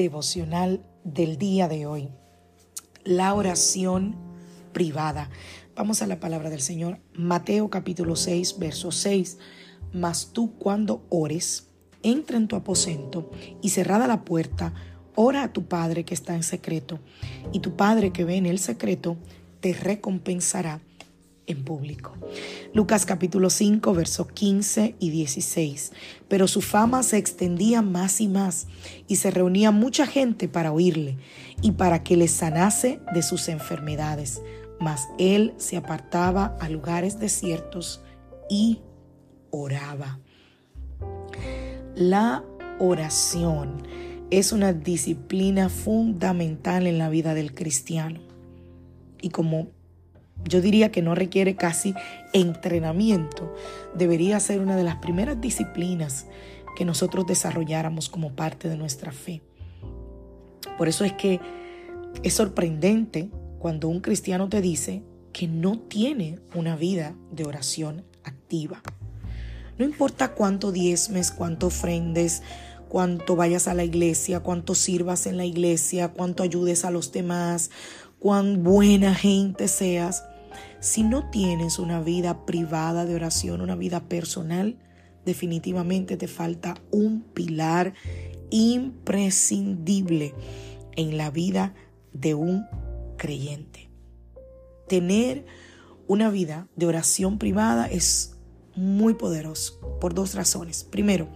Devocional del día de hoy. La oración privada. Vamos a la palabra del Señor. Mateo capítulo 6, verso 6. Mas tú cuando ores, entra en tu aposento y cerrada la puerta, ora a tu Padre que está en secreto, y tu Padre que ve en el secreto te recompensará en público. Lucas capítulo 5, versos 15 y 16. Pero su fama se extendía más y más y se reunía mucha gente para oírle y para que le sanase de sus enfermedades. Mas él se apartaba a lugares desiertos y oraba. La oración es una disciplina fundamental en la vida del cristiano. Y como yo diría que no requiere casi entrenamiento, debería ser una de las primeras disciplinas que nosotros desarrolláramos como parte de nuestra fe. Por eso es que es sorprendente cuando un cristiano te dice que no tiene una vida de oración activa. No importa cuánto diezmes, cuánto ofrendes, cuánto vayas a la iglesia, cuánto sirvas en la iglesia, cuánto ayudes a los demás, cuán buena gente seas, si no tienes una vida privada de oración, una vida personal, definitivamente te falta un pilar imprescindible en la vida de un creyente. Tener una vida de oración privada es muy poderoso por dos razones. Primero,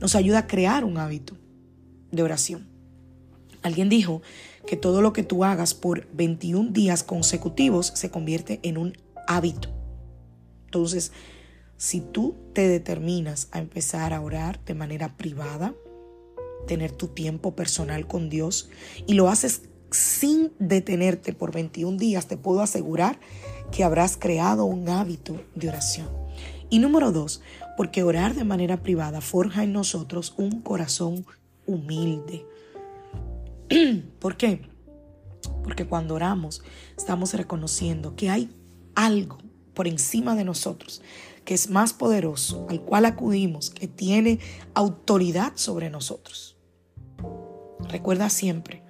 nos ayuda a crear un hábito de oración. Alguien dijo que todo lo que tú hagas por 21 días consecutivos se convierte en un hábito. Entonces, si tú te determinas a empezar a orar de manera privada, tener tu tiempo personal con Dios y lo haces sin detenerte por 21 días, te puedo asegurar que habrás creado un hábito de oración. Y número dos, porque orar de manera privada forja en nosotros un corazón humilde, ¿Por qué? Porque cuando oramos estamos reconociendo que hay algo por encima de nosotros que es más poderoso, al cual acudimos, que tiene autoridad sobre nosotros. Recuerda siempre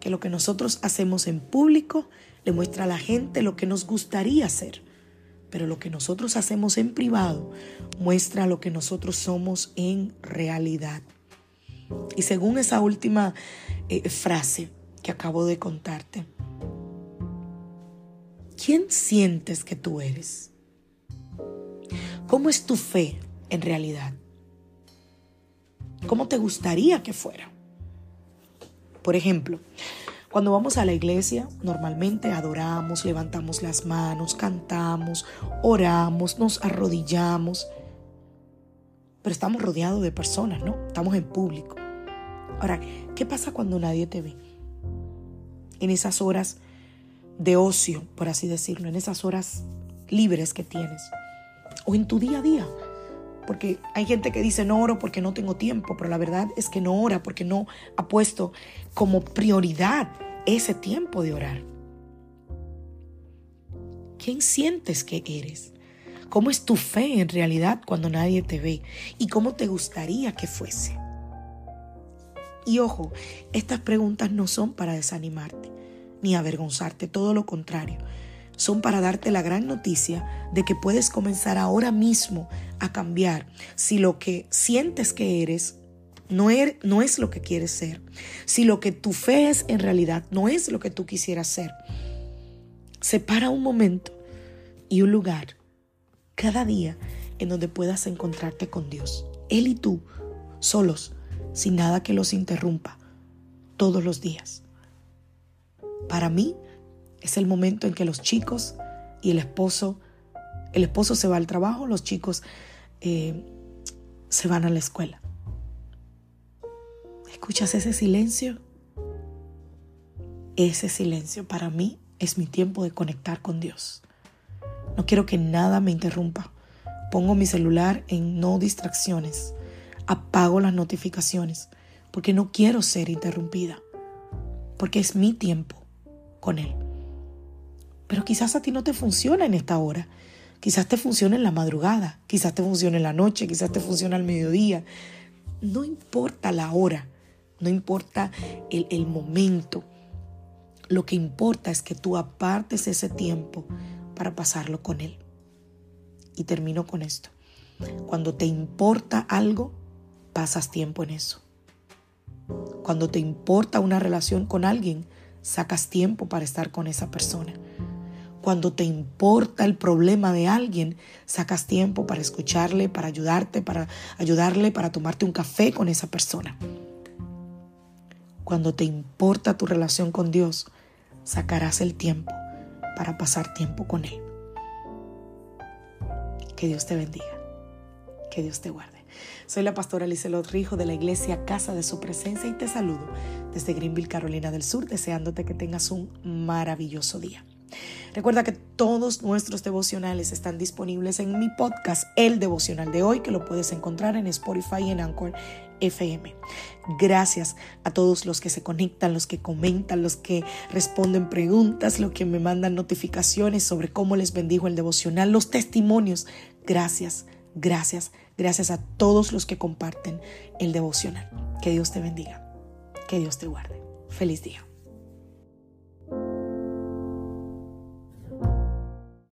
que lo que nosotros hacemos en público le muestra a la gente lo que nos gustaría hacer, pero lo que nosotros hacemos en privado muestra lo que nosotros somos en realidad. Y según esa última eh, frase que acabo de contarte. ¿Quién sientes que tú eres? ¿Cómo es tu fe en realidad? ¿Cómo te gustaría que fuera? Por ejemplo, cuando vamos a la iglesia, normalmente adoramos, levantamos las manos, cantamos, oramos, nos arrodillamos, pero estamos rodeados de personas, ¿no? Estamos en público. Ahora, ¿qué pasa cuando nadie te ve? En esas horas de ocio, por así decirlo, en esas horas libres que tienes. O en tu día a día. Porque hay gente que dice no oro porque no tengo tiempo, pero la verdad es que no ora porque no ha puesto como prioridad ese tiempo de orar. ¿Quién sientes que eres? ¿Cómo es tu fe en realidad cuando nadie te ve? ¿Y cómo te gustaría que fuese? Y ojo, estas preguntas no son para desanimarte ni avergonzarte, todo lo contrario. Son para darte la gran noticia de que puedes comenzar ahora mismo a cambiar si lo que sientes que eres no, er, no es lo que quieres ser, si lo que tu fe es en realidad no es lo que tú quisieras ser. Separa un momento y un lugar cada día en donde puedas encontrarte con Dios. Él y tú, solos, sin nada que los interrumpa, todos los días. Para mí es el momento en que los chicos y el esposo, el esposo se va al trabajo, los chicos eh, se van a la escuela. ¿Escuchas ese silencio? Ese silencio para mí es mi tiempo de conectar con Dios. No quiero que nada me interrumpa. Pongo mi celular en no distracciones. Apago las notificaciones porque no quiero ser interrumpida. Porque es mi tiempo con Él. Pero quizás a ti no te funciona en esta hora. Quizás te funcione en la madrugada, quizás te funcione en la noche, quizás te funcione al mediodía. No importa la hora, no importa el, el momento. Lo que importa es que tú apartes ese tiempo para pasarlo con Él. Y termino con esto. Cuando te importa algo, pasas tiempo en eso. Cuando te importa una relación con alguien, sacas tiempo para estar con esa persona. Cuando te importa el problema de alguien, sacas tiempo para escucharle, para ayudarte, para ayudarle, para tomarte un café con esa persona. Cuando te importa tu relación con Dios, sacarás el tiempo para pasar tiempo con Él. Que Dios te bendiga. Que Dios te guarde. Soy la pastora Lizelot Rijo de la iglesia Casa de Su Presencia y te saludo desde Greenville, Carolina del Sur, deseándote que tengas un maravilloso día. Recuerda que todos nuestros devocionales están disponibles en mi podcast, El Devocional de hoy, que lo puedes encontrar en Spotify y en Anchor FM. Gracias a todos los que se conectan, los que comentan, los que responden preguntas, los que me mandan notificaciones sobre cómo les bendijo el devocional, los testimonios. Gracias, gracias, gracias a todos los que comparten el devocional. Que Dios te bendiga, que Dios te guarde. Feliz día.